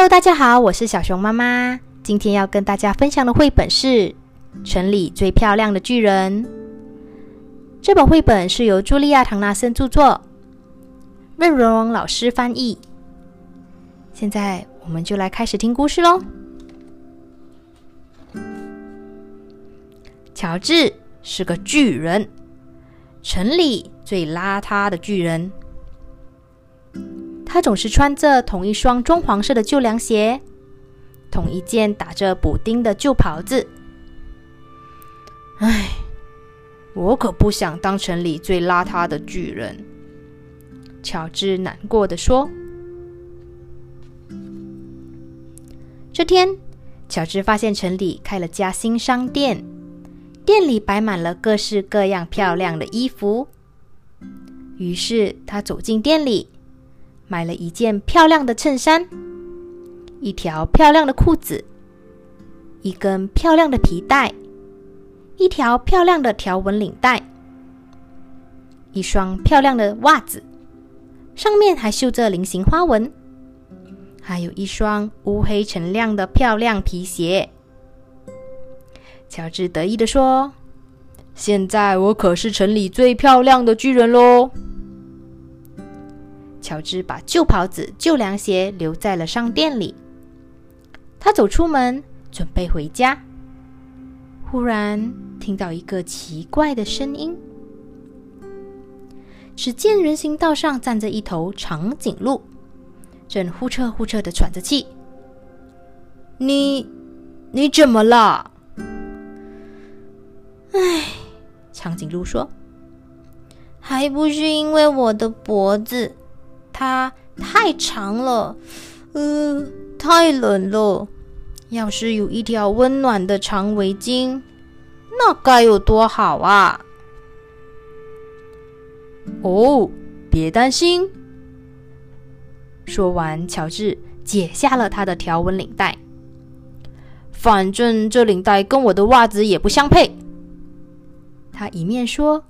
Hello，大家好，我是小熊妈妈。今天要跟大家分享的绘本是《城里最漂亮的巨人》。这本绘本是由茱莉亚·唐纳森著作，任荣荣老师翻译。现在我们就来开始听故事喽。乔治是个巨人，城里最邋遢的巨人。他总是穿着同一双棕黄色的旧凉鞋，同一件打着补丁的旧袍子。唉，我可不想当城里最邋遢的巨人。乔治难过的说。这天，乔治发现城里开了家新商店，店里摆满了各式各样漂亮的衣服。于是他走进店里。买了一件漂亮的衬衫，一条漂亮的裤子，一根漂亮的皮带，一条漂亮的条纹领带，一双漂亮的袜子，上面还绣着菱形花纹，还有一双乌黑橙亮的漂亮皮鞋。乔治得意的说：“现在我可是城里最漂亮的巨人喽！”乔治把旧袍子、旧凉鞋留在了商店里。他走出门，准备回家。忽然听到一个奇怪的声音。只见人行道上站着一头长颈鹿，正呼哧呼哧的喘着气。你，你怎么了？唉，长颈鹿说：“还不是因为我的脖子。”它太长了，呃，太冷了。要是有一条温暖的长围巾，那该有多好啊！哦，别担心。说完，乔治解下了他的条纹领带。反正这领带跟我的袜子也不相配。他一面说，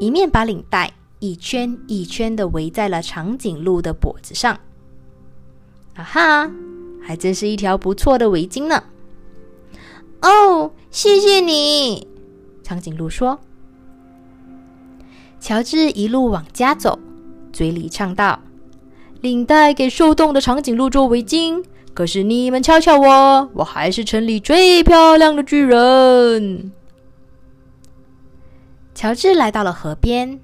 一面把领带。一圈一圈的围在了长颈鹿的脖子上。啊哈，还真是一条不错的围巾呢！哦，谢谢你，长颈鹿说。乔治一路往家走，嘴里唱道：“领带给受冻的长颈鹿做围巾，可是你们瞧瞧我，我还是城里最漂亮的巨人。”乔治来到了河边。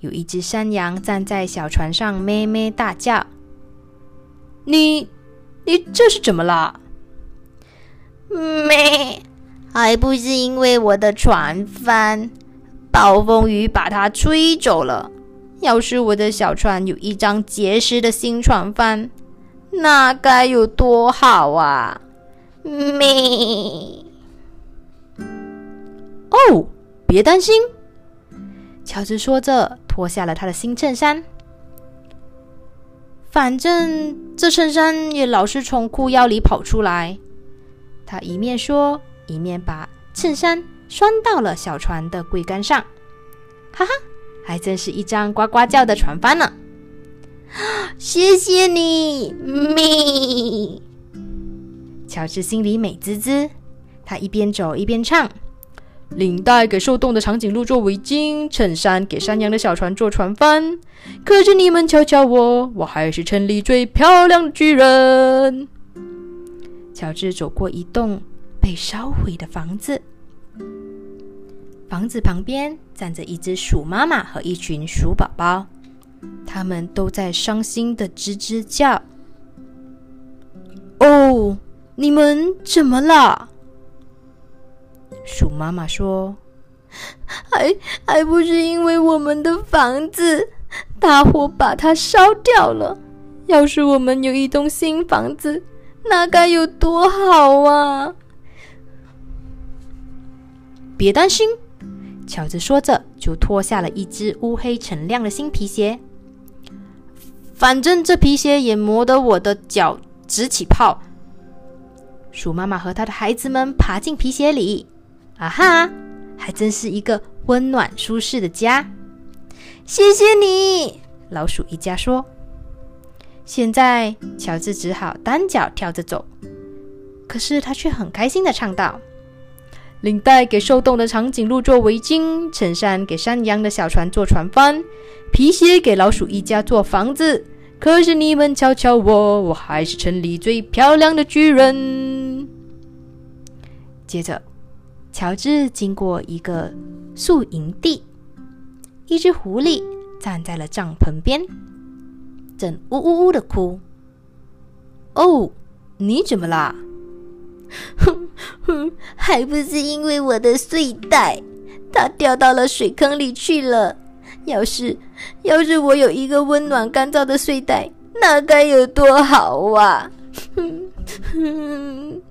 有一只山羊站在小船上，咩咩大叫。你，你这是怎么了？咩，还不是因为我的船帆，暴风雨把它吹走了。要是我的小船有一张结实的新船帆，那该有多好啊！咩。哦，别担心。乔治说着，脱下了他的新衬衫。反正这衬衫也老是从裤腰里跑出来。他一面说，一面把衬衫拴到了小船的桅杆上。哈哈，还真是一张呱呱叫的船帆呢！谢谢你，咪。乔治心里美滋滋，他一边走一边唱。领带给受冻的长颈鹿做围巾，衬衫给山羊的小船做船帆。可是你们瞧瞧我，我还是城里最漂亮的巨人。乔治走过一栋被烧毁的房子，房子旁边站着一只鼠妈妈和一群鼠宝宝，他们都在伤心的吱吱叫。哦，你们怎么了？鼠妈妈说：“还还不是因为我们的房子大火把它烧掉了。要是我们有一栋新房子，那该有多好啊！”别担心，乔治说着就脱下了一只乌黑橙亮的新皮鞋。反正这皮鞋也磨得我的脚直起泡。鼠妈妈和她的孩子们爬进皮鞋里。啊哈，还真是一个温暖舒适的家。谢谢你，老鼠一家说。现在，乔治只好单脚跳着走，可是他却很开心的唱道：“领带给受冻的长颈鹿做围巾，衬衫给山羊的小船做船帆，皮鞋给老鼠一家做房子。可是你们瞧瞧我，我还是城里最漂亮的巨人。”接着，乔治经过一个宿营地，一只狐狸站在了帐篷边。正呜呜呜的哭。哦，你怎么啦？哼哼，还不是因为我的睡袋，它掉到了水坑里去了。要是要是我有一个温暖干燥的睡袋，那该有多好啊！哼哼。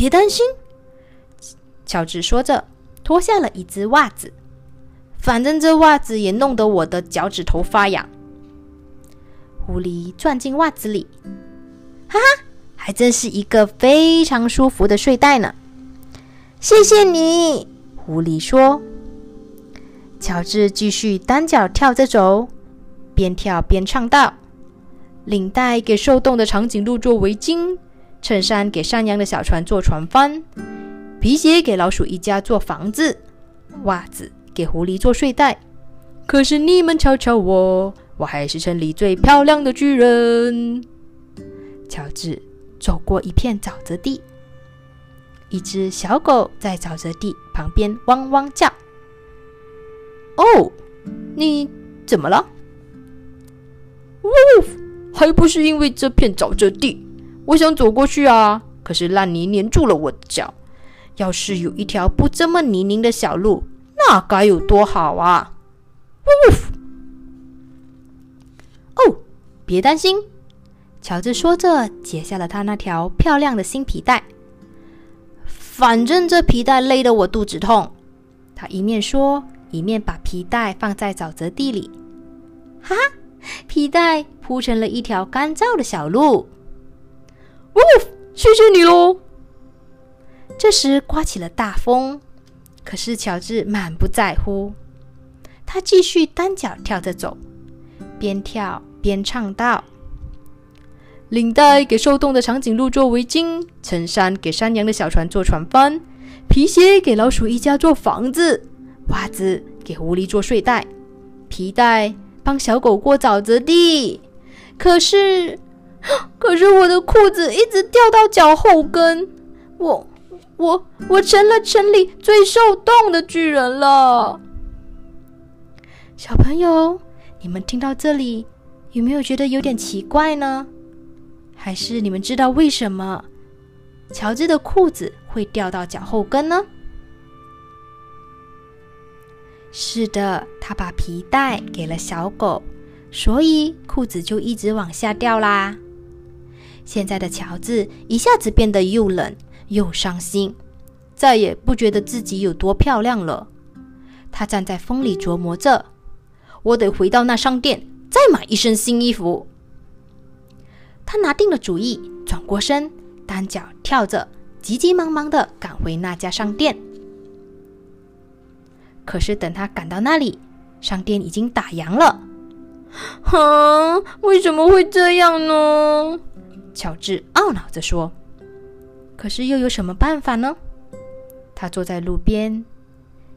别担心，乔治说着，脱下了一只袜子。反正这袜子也弄得我的脚趾头发痒。狐狸钻进袜子里，哈哈，还真是一个非常舒服的睡袋呢。谢谢你，狐狸说。乔治继续单脚跳着走，边跳边唱道：“领带给受冻的长颈鹿做围巾，衬衫给山羊的小船做船帆，皮鞋给老鼠一家做房子，袜子。”给狐狸做睡袋，可是你们瞧瞧我，我还是城里最漂亮的巨人。乔治走过一片沼泽地，一只小狗在沼泽地旁边汪汪叫。哦，你怎么了？呜，还不是因为这片沼泽地，我想走过去啊，可是烂泥粘住了我的脚。要是有一条不这么泥泞的小路。那该有多好啊！呜呜哦，别担心，乔治说着，解下了他那条漂亮的新皮带。反正这皮带勒得我肚子痛。他一面说，一面把皮带放在沼泽地里。哈哈，皮带铺成了一条干燥的小路。呜，谢谢你喽！这时刮起了大风。可是乔治满不在乎，他继续单脚跳着走，边跳边唱道：“领带给受冻的长颈鹿做围巾，衬衫给山羊的小船做船帆，皮鞋给老鼠一家做房子，袜子给狐狸做睡袋，皮带帮小狗过沼泽地。可是，可是我的裤子一直掉到脚后跟，我。”我我成了城里最受冻的巨人了。小朋友，你们听到这里有没有觉得有点奇怪呢？还是你们知道为什么乔治的裤子会掉到脚后跟呢？是的，他把皮带给了小狗，所以裤子就一直往下掉啦。现在的乔治一下子变得又冷。又伤心，再也不觉得自己有多漂亮了。他站在风里琢磨着：“我得回到那商店，再买一身新衣服。”他拿定了主意，转过身，单脚跳着，急急忙忙的赶回那家商店。可是等他赶到那里，商店已经打烊了。哼，为什么会这样呢？乔治懊恼着说。可是又有什么办法呢？他坐在路边，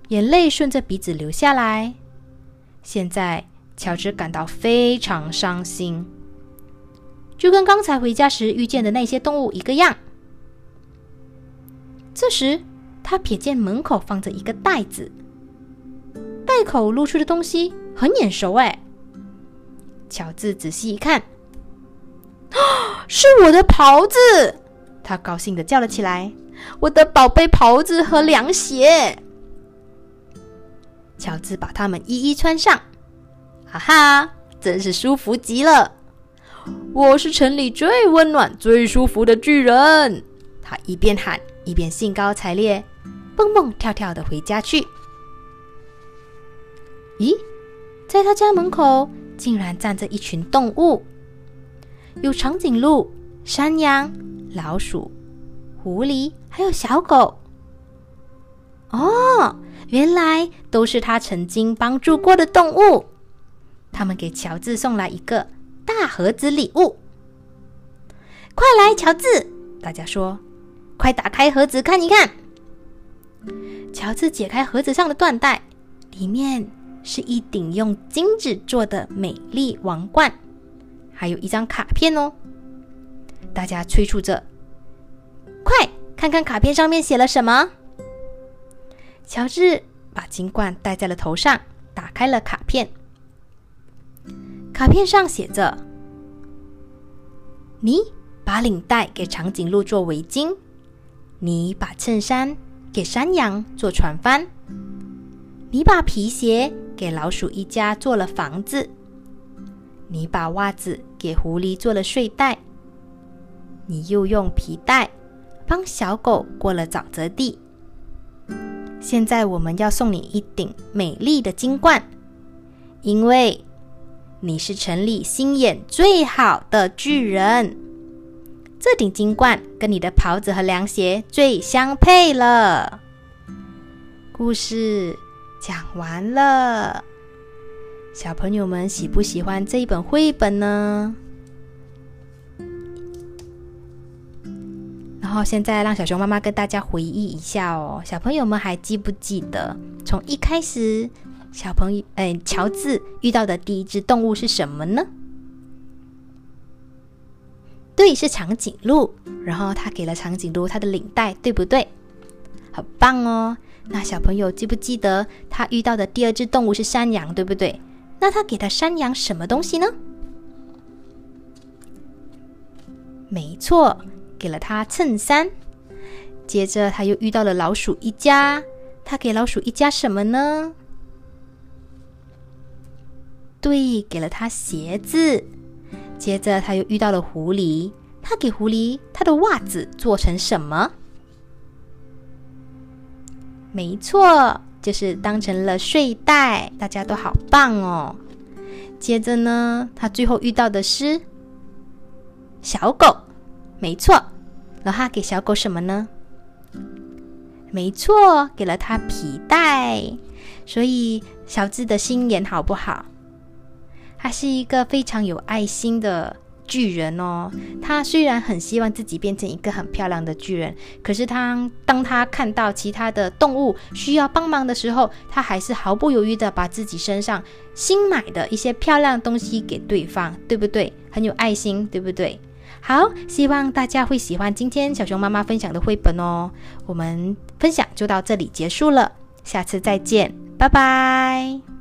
眼泪顺着鼻子流下来。现在，乔治感到非常伤心，就跟刚才回家时遇见的那些动物一个样。这时，他瞥见门口放着一个袋子，袋口露出的东西很眼熟。哎，乔治仔细一看，是我的袍子！他高兴的叫了起来：“我的宝贝袍子和凉鞋！”乔治把它们一一穿上，哈哈，真是舒服极了！我是城里最温暖、最舒服的巨人！他一边喊一边兴高采烈，蹦蹦跳跳的回家去。咦，在他家门口竟然站着一群动物，有长颈鹿、山羊。老鼠、狐狸还有小狗，哦，原来都是他曾经帮助过的动物。他们给乔治送来一个大盒子礼物。快来，乔治！大家说：“快打开盒子看一看。”乔治解开盒子上的缎带，里面是一顶用金子做的美丽王冠，还有一张卡片哦。大家催促着：“快看看卡片上面写了什么！”乔治把金冠戴在了头上，打开了卡片。卡片上写着：“你。”把领带给长颈鹿做围巾，你把衬衫给山羊做船帆，你把皮鞋给老鼠一家做了房子，你把袜子给狐狸做了睡袋，你又用皮带帮小狗过了沼泽地。现在我们要送你一顶美丽的金冠，因为你是城里心眼最好的巨人。这顶金冠跟你的袍子和凉鞋最相配了。故事讲完了，小朋友们喜不喜欢这一本绘本呢？然后现在让小熊妈妈跟大家回忆一下哦，小朋友们还记不记得从一开始，小朋友哎，乔治遇到的第一只动物是什么呢？对，是长颈鹿。然后他给了长颈鹿他的领带，对不对？很棒哦。那小朋友记不记得他遇到的第二只动物是山羊，对不对？那他给他山羊什么东西呢？没错，给了他衬衫。接着他又遇到了老鼠一家，他给老鼠一家什么呢？对，给了他鞋子。接着，他又遇到了狐狸。他给狐狸他的袜子做成什么？没错，就是当成了睡袋。大家都好棒哦！接着呢，他最后遇到的是小狗。没错，然后给小狗什么呢？没错，给了他皮带。所以小智的心眼好不好？他是一个非常有爱心的巨人哦。他虽然很希望自己变成一个很漂亮的巨人，可是他当他看到其他的动物需要帮忙的时候，他还是毫不犹豫的把自己身上新买的一些漂亮东西给对方，对不对？很有爱心，对不对？好，希望大家会喜欢今天小熊妈妈分享的绘本哦。我们分享就到这里结束了，下次再见，拜拜。